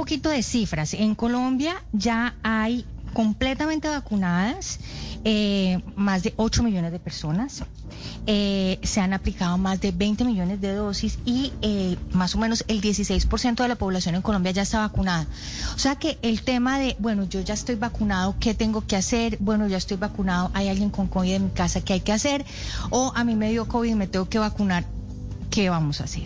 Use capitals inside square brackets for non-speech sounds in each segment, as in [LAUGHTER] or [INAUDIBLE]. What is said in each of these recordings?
poquito de cifras. En Colombia ya hay completamente vacunadas eh, más de 8 millones de personas. Eh, se han aplicado más de 20 millones de dosis y eh, más o menos el 16% de la población en Colombia ya está vacunada. O sea que el tema de, bueno, yo ya estoy vacunado, ¿qué tengo que hacer? Bueno, ya estoy vacunado, hay alguien con COVID en mi casa, ¿qué hay que hacer? O a mí me dio COVID y me tengo que vacunar, ¿qué vamos a hacer?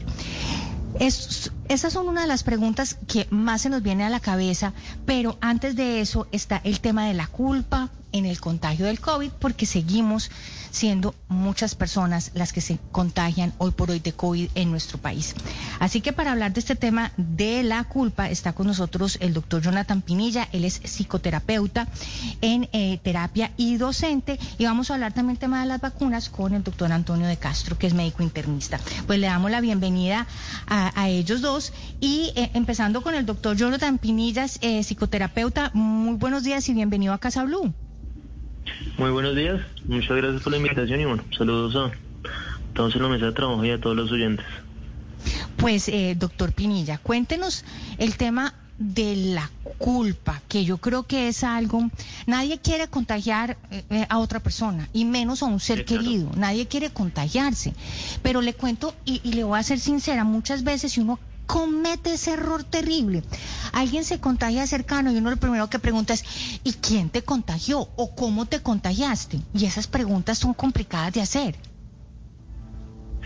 Es, esas son una de las preguntas que más se nos viene a la cabeza, pero antes de eso está el tema de la culpa en el contagio del COVID, porque seguimos siendo muchas personas las que se contagian hoy por hoy de COVID en nuestro país. Así que para hablar de este tema de la culpa está con nosotros el doctor Jonathan Pinilla, él es psicoterapeuta en eh, terapia y docente y vamos a hablar también del tema de las vacunas con el doctor Antonio de Castro, que es médico internista. Pues le damos la bienvenida a, ellos dos y eh, empezando con el doctor Jonathan Pinilla, eh, psicoterapeuta, muy buenos días y bienvenido a Casa Blue. Muy buenos días, muchas gracias por la invitación y bueno, saludos a todos en la mesa de trabajo y a todos los oyentes. Pues, eh, doctor Pinilla, cuéntenos el tema de la culpa, que yo creo que es algo, nadie quiere contagiar eh, eh, a otra persona, y menos a un ser querido, nadie quiere contagiarse, pero le cuento y, y, le voy a ser sincera, muchas veces si uno comete ese error terrible. Alguien se contagia cercano y uno lo primero que pregunta es, ¿y quién te contagió? ¿O cómo te contagiaste? Y esas preguntas son complicadas de hacer.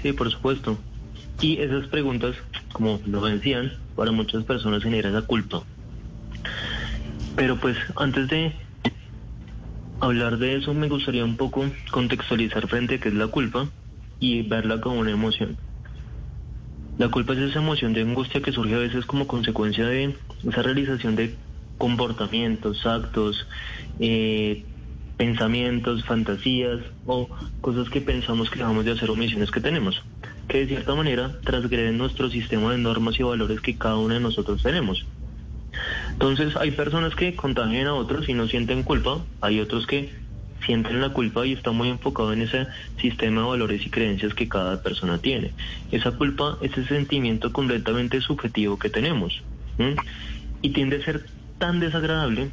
Sí, por supuesto. Y esas preguntas, como lo decían, para muchas personas genera esa culpa. Pero pues antes de hablar de eso, me gustaría un poco contextualizar frente a qué es la culpa y verla como una emoción. La culpa es esa emoción de angustia que surge a veces como consecuencia de esa realización de comportamientos, actos, eh, pensamientos, fantasías o cosas que pensamos que dejamos de hacer o misiones que tenemos, que de cierta manera transgreden nuestro sistema de normas y valores que cada uno de nosotros tenemos. Entonces hay personas que contagian a otros y no sienten culpa, hay otros que sienten la culpa y está muy enfocado en ese sistema de valores y creencias que cada persona tiene. Esa culpa es ese sentimiento completamente subjetivo que tenemos y tiende a ser tan desagradable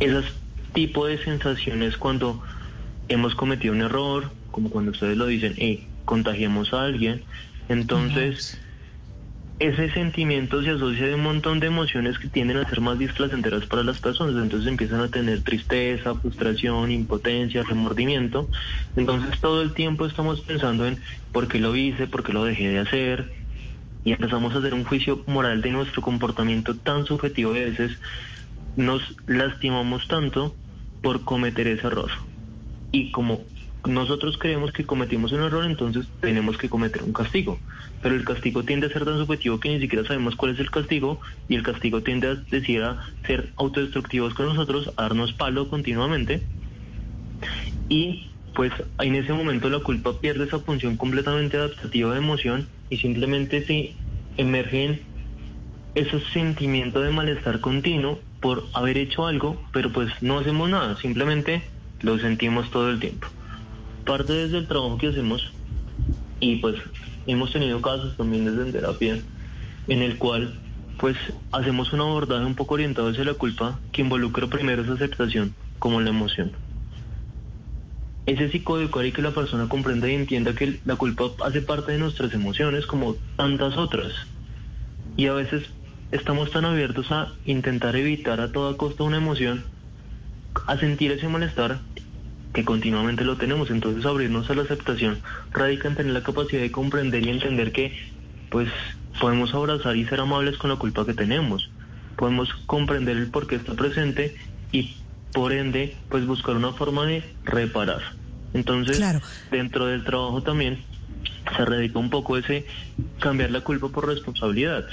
esos tipo de sensaciones cuando hemos cometido un error, como cuando ustedes lo dicen, eh, contagiamos a alguien, entonces ese sentimiento se asocia a un montón de emociones que tienden a ser más displacenteras para las personas. Entonces empiezan a tener tristeza, frustración, impotencia, remordimiento. Entonces todo el tiempo estamos pensando en por qué lo hice, por qué lo dejé de hacer. Y empezamos a hacer un juicio moral de nuestro comportamiento tan subjetivo y a veces nos lastimamos tanto por cometer ese error. Y como nosotros creemos que cometimos un error, entonces tenemos que cometer un castigo. Pero el castigo tiende a ser tan subjetivo que ni siquiera sabemos cuál es el castigo y el castigo tiende a decir a ser autodestructivos con nosotros, a darnos palo continuamente. Y pues en ese momento la culpa pierde esa función completamente adaptativa de emoción y simplemente se emergen ese sentimiento de malestar continuo por haber hecho algo, pero pues no hacemos nada, simplemente lo sentimos todo el tiempo parte desde el trabajo que hacemos y pues hemos tenido casos también desde en terapia en el cual pues hacemos un abordaje un poco orientado hacia la culpa que involucra primero esa aceptación como la emoción. Ese psicoeducar y que la persona comprenda y entienda que la culpa hace parte de nuestras emociones como tantas otras. Y a veces estamos tan abiertos a intentar evitar a toda costa una emoción, a sentir ese malestar que continuamente lo tenemos. Entonces abrirnos a la aceptación radica en tener la capacidad de comprender y entender que pues podemos abrazar y ser amables con la culpa que tenemos. Podemos comprender el por qué está presente y por ende pues buscar una forma de reparar. Entonces dentro del trabajo también se radica un poco ese cambiar la culpa por responsabilidad.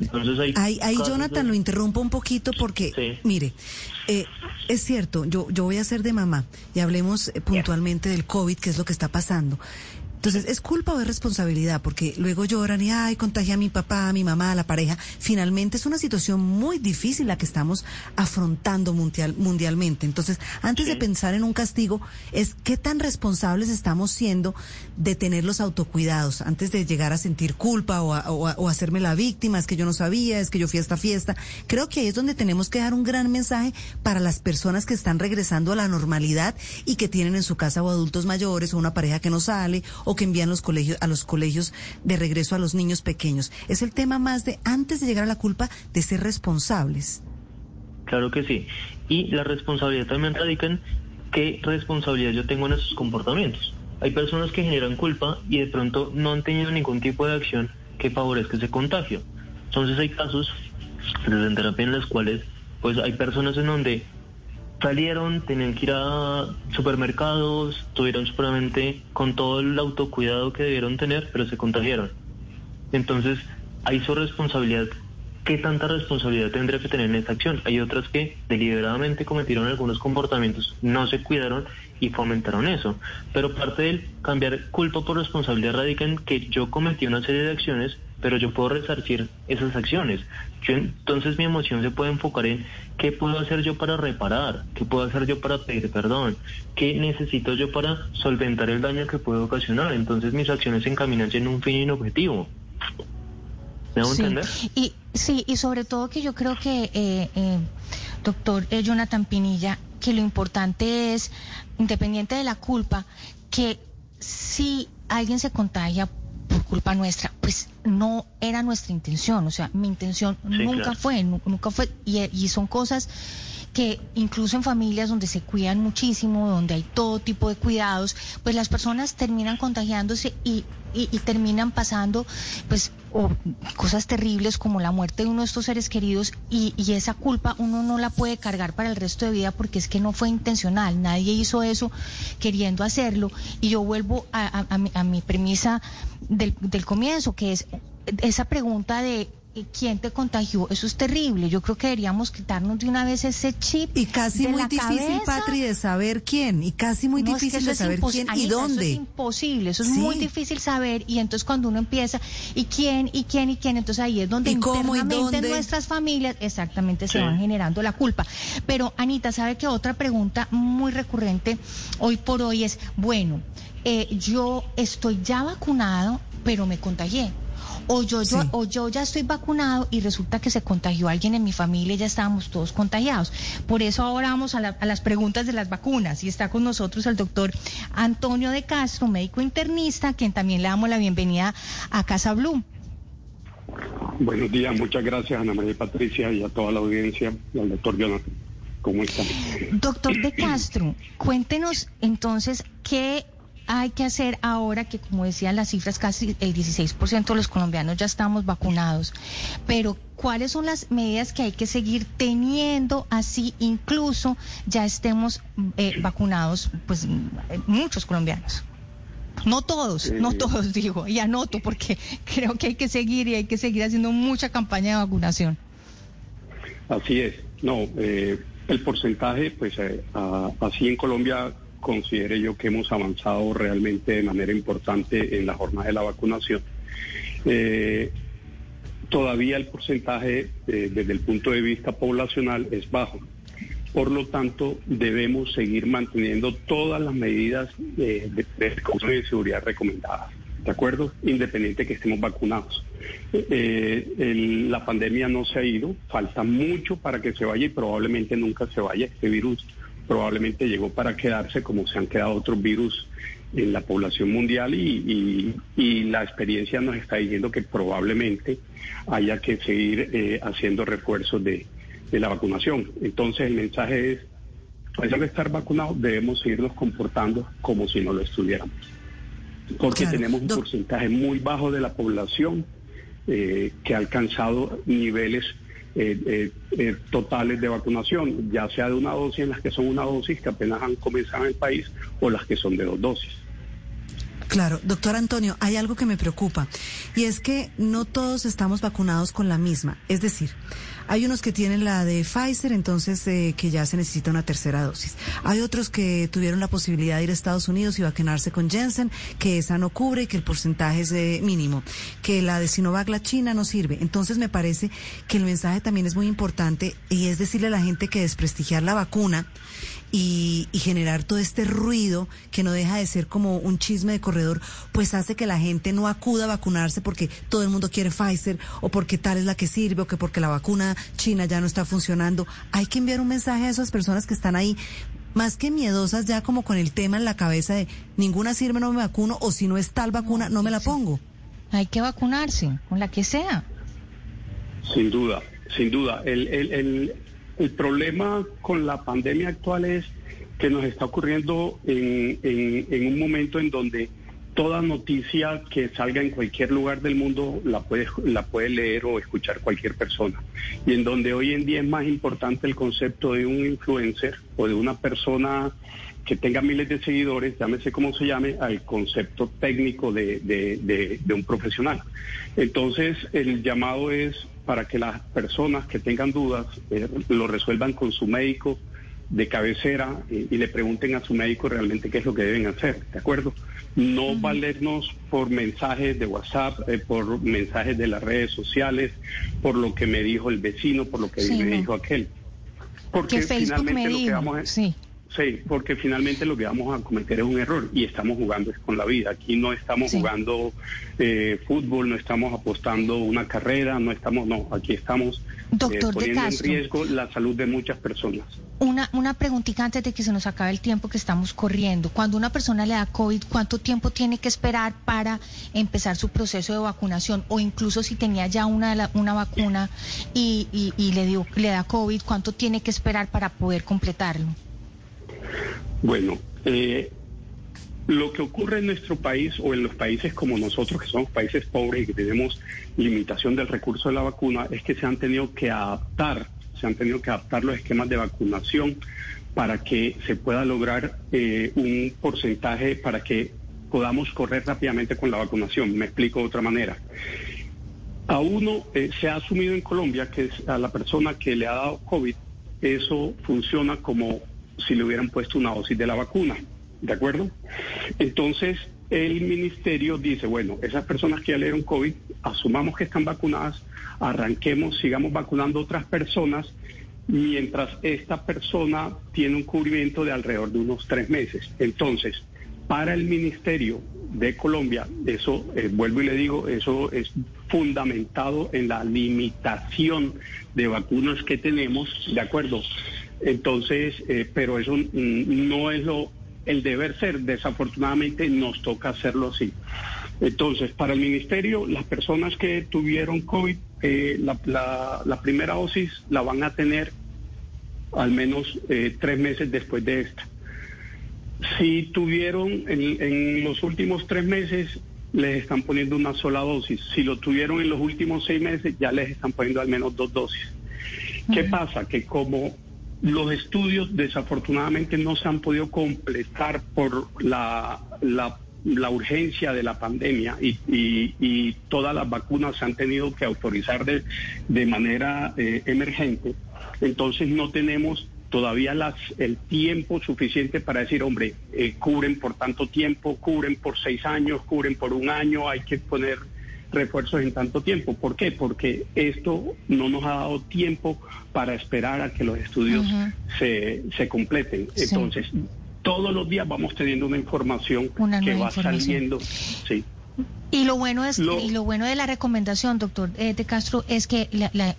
Entonces ahí, ahí, Jonathan, lo interrumpo un poquito porque, mire, eh, es cierto, yo, yo voy a ser de mamá y hablemos eh, puntualmente del COVID, que es lo que está pasando. Entonces, ¿es culpa o es responsabilidad? Porque luego lloran y, ay, contagia a mi papá, a mi mamá, a la pareja. Finalmente es una situación muy difícil la que estamos afrontando mundial, mundialmente. Entonces, antes de pensar en un castigo, es qué tan responsables estamos siendo de tener los autocuidados antes de llegar a sentir culpa o, o hacerme la víctima, es que yo no sabía, es que yo fui a esta fiesta. Creo que ahí es donde tenemos que dar un gran mensaje para las personas que están regresando a la normalidad y que tienen en su casa o adultos mayores o una pareja que no sale o que envían los colegios, a los colegios de regreso a los niños pequeños. Es el tema más de, antes de llegar a la culpa, de ser responsables. Claro que sí. Y la responsabilidad también radica en qué responsabilidad yo tengo en esos comportamientos. Hay personas que generan culpa y de pronto no han tenido ningún tipo de acción que favorezca ese contagio. Entonces hay casos de terapia en los cuales pues hay personas en donde salieron, tenían que ir a supermercados, estuvieron seguramente con todo el autocuidado que debieron tener, pero se contagiaron. Entonces, hay su responsabilidad. ¿Qué tanta responsabilidad tendría que tener en esta acción? Hay otras que deliberadamente cometieron algunos comportamientos, no se cuidaron y fomentaron eso. Pero parte del cambiar culpa por responsabilidad radica en que yo cometí una serie de acciones pero yo puedo resarcir esas acciones. entonces mi emoción se puede enfocar en qué puedo hacer yo para reparar, qué puedo hacer yo para pedir perdón, qué necesito yo para solventar el daño que puedo ocasionar. Entonces mis acciones se encaminan en un fin y un objetivo. ¿Me sí. entender? Y, sí, y sobre todo que yo creo que, eh, eh, doctor eh, Jonathan Pinilla, que lo importante es, independiente de la culpa, que si alguien se contagia culpa nuestra, pues no era nuestra intención, o sea, mi intención nunca fue, nunca fue, y, y son cosas que incluso en familias donde se cuidan muchísimo, donde hay todo tipo de cuidados, pues las personas terminan contagiándose y, y, terminan pasando pues o cosas terribles como la muerte de uno de estos seres queridos y, y, esa culpa uno no la puede cargar para el resto de vida porque es que no fue intencional, nadie hizo eso queriendo hacerlo. Y yo vuelvo a, a, mi, a mi, premisa del, del comienzo que es esa pregunta de quién te contagió. Eso es terrible. Yo creo que deberíamos quitarnos de una vez ese chip. Y casi muy difícil, Patri, de saber quién. Y casi muy difícil de saber quién y dónde. Eso es imposible. Eso es muy difícil saber. Y entonces cuando uno empieza, ¿y quién? ¿Y quién? ¿Y quién? Entonces ahí es donde internamente nuestras familias exactamente se van generando la culpa. Pero Anita, ¿sabe que otra pregunta muy recurrente hoy por hoy es, bueno, eh, yo estoy ya vacunado, pero me contagié o yo, yo, o yo ya estoy vacunado y resulta que se contagió alguien en mi familia y ya estábamos todos contagiados. Por eso ahora vamos a, las preguntas de las vacunas y está con nosotros el doctor Antonio de Castro, médico internista, quien también le damos la bienvenida a Casa Blue. Buenos días, muchas gracias Ana María Patricia y a toda la audiencia y al doctor Jonathan. ¿Cómo están? Doctor de Castro, cuéntenos entonces qué hay que hacer ahora que, como decían las cifras, casi el 16% de los colombianos ya estamos vacunados? Pero, ¿cuáles son las medidas que hay que seguir teniendo así incluso ya estemos eh, vacunados, pues, muchos colombianos? No todos, no todos digo, y anoto porque [LAUGHS] creo que hay que seguir y hay que seguir haciendo mucha campaña de vacunación. Así es, no, eh, el porcentaje, pues eh, así en Colombia considere yo que hemos avanzado realmente de manera importante en la jornada de la vacunación. Eh, todavía el porcentaje eh, desde el punto de vista poblacional es bajo. Por lo tanto, debemos seguir manteniendo todas las medidas de, de, seguridad recomendadas. ¿De acuerdo? Independiente que estemos vacunados. Eh, la pandemia no se ha ido, falta mucho para que se vaya y probablemente nunca se vaya este virus probablemente llegó para quedarse como se han quedado otros virus en la población mundial y, la experiencia nos está diciendo que probablemente haya que seguir eh, haciendo refuerzos de, la vacunación. Entonces el mensaje es, a pesar de estar vacunados, debemos seguirnos comportando como si no lo estuviéramos. Porque tenemos un porcentaje muy bajo de la población eh, que ha alcanzado niveles eh, eh, eh, totales de vacunación, ya sea de una dosis en las que son una dosis que apenas han comenzado en el país o las que son de dos dosis. Claro, doctor Antonio, hay algo que me preocupa y es que no todos estamos vacunados con la misma. Es decir, hay unos que tienen la de Pfizer, entonces eh, que ya se necesita una tercera dosis. Hay otros que tuvieron la posibilidad de ir a Estados Unidos y vacunarse con Jensen, que esa no cubre y que el porcentaje es eh, mínimo. Que la de Sinovac, la China, no sirve. Entonces me parece que el mensaje también es muy importante y es decirle a la gente que desprestigiar la vacuna y, generar todo este ruido que no deja de ser como un chisme de corredor, pues hace que la gente no acuda a vacunarse porque todo el mundo quiere Pfizer o porque tal es la que sirve o que porque la vacuna china ya no está funcionando. Hay que enviar un mensaje a esas personas que están ahí más que miedosas ya como con el tema en la cabeza de ninguna sirve, no me vacuno o si no es tal vacuna, no me la pongo. Hay que vacunarse, con la que sea. Sin duda, sin duda. El, el, el, el problema con la pandemia actual es que nos está ocurriendo en, en, un momento en donde toda noticia que salga en cualquier lugar del mundo la puede, la puede leer o escuchar cualquier persona. Y en donde hoy en día es más importante el concepto de un influencer o de una persona que tenga miles de seguidores, llámese como se llame, al concepto técnico de, de, un profesional. Entonces, el llamado es para que las personas que tengan dudas eh, lo resuelvan con su médico de cabecera y, le pregunten a su médico realmente qué es lo que deben hacer, ¿de acuerdo? No valernos por mensajes de WhatsApp, eh, por mensajes de las redes sociales, por lo que me dijo el vecino, por lo que me dijo aquel. Porque finalmente lo que vamos a... Sí. Sí, porque finalmente lo que vamos a cometer es un error y estamos jugando con la vida. Aquí no estamos jugando eh, fútbol, no estamos apostando una carrera, no estamos, no, aquí estamos eh, poniendo en riesgo la salud de muchas personas. Una, una preguntita antes de que se nos acabe el tiempo que estamos corriendo. Cuando una persona le da COVID, ¿cuánto tiempo tiene que esperar para empezar su proceso de vacunación? O incluso si tenía ya una, una vacuna y, y, le, dio, le da COVID, ¿cuánto tiene que esperar para poder completarlo? Bueno, eh, lo que ocurre en nuestro país o en los países como nosotros, que somos países pobres y que tenemos limitación del recurso de la vacuna, es que se han tenido que adaptar, se han tenido que adaptar los esquemas de vacunación para que se pueda lograr eh, un porcentaje para que podamos correr rápidamente con la vacunación. Me explico de otra manera. A uno eh, se ha asumido en Colombia que a la persona que le ha dado COVID, eso funciona como si le hubieran puesto una dosis de la vacuna. ¿De acuerdo? Entonces, el ministerio dice, bueno, esas personas que ya le dieron COVID, asumamos que están vacunadas, arranquemos, sigamos vacunando otras personas, mientras esta persona tiene un cubrimiento de alrededor de unos tres meses. Entonces, para el Ministerio de Colombia, eso, eh, vuelvo y le digo, eso es fundamentado en la limitación de vacunas que tenemos, ¿de acuerdo? Entonces, eh, pero eso no es lo el deber ser. Desafortunadamente nos toca hacerlo así. Entonces, para el ministerio, las personas que tuvieron COVID, eh, la, primera dosis la van a tener al menos eh, tres meses después de esta. Si tuvieron en, en, los últimos tres meses, les están poniendo una sola dosis. Si lo tuvieron en los últimos seis meses, ya les están poniendo al menos dos dosis. ¿Qué pasa? Que como los estudios desafortunadamente no se han podido completar por la, la, urgencia de la pandemia y, y, todas las vacunas se han tenido que autorizar de, de manera eh, emergente. Entonces no tenemos todavía las, el tiempo suficiente para decir, hombre, eh, cubren por tanto tiempo, cubren por seis años, cubren por un año, hay que poner refuerzos en tanto tiempo. ¿Por qué? Porque esto no nos ha dado tiempo para esperar a que los estudios se, se completen. Entonces, todos los días vamos teniendo una información que va saliendo. Sí. Y lo bueno es y lo bueno de la recomendación, doctor eh, de Castro, es que,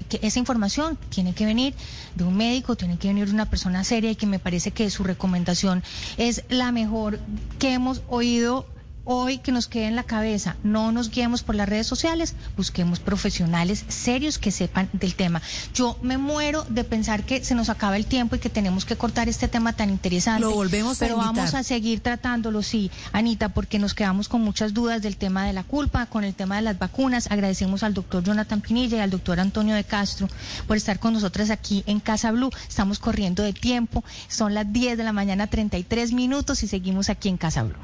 que, esa información tiene que venir de un médico, tiene que venir de una persona seria y que me parece que su recomendación es la mejor que hemos oído hoy que nos quede en la cabeza, no nos guiemos por las redes sociales, busquemos profesionales serios que sepan del tema. Yo me muero de pensar que se nos acaba el tiempo y que tenemos que cortar este tema tan interesante. Lo volvemos Pero vamos a seguir tratándolo, sí, Anita, porque nos quedamos con muchas dudas del tema de la culpa, con el tema de las vacunas. Agradecemos al doctor Jonathan Pinilla y al doctor Antonio de Castro por estar con nosotras aquí en Casa Blue. Estamos corriendo de tiempo, son las 10 de la mañana, 33 minutos y seguimos aquí en Casa Blue.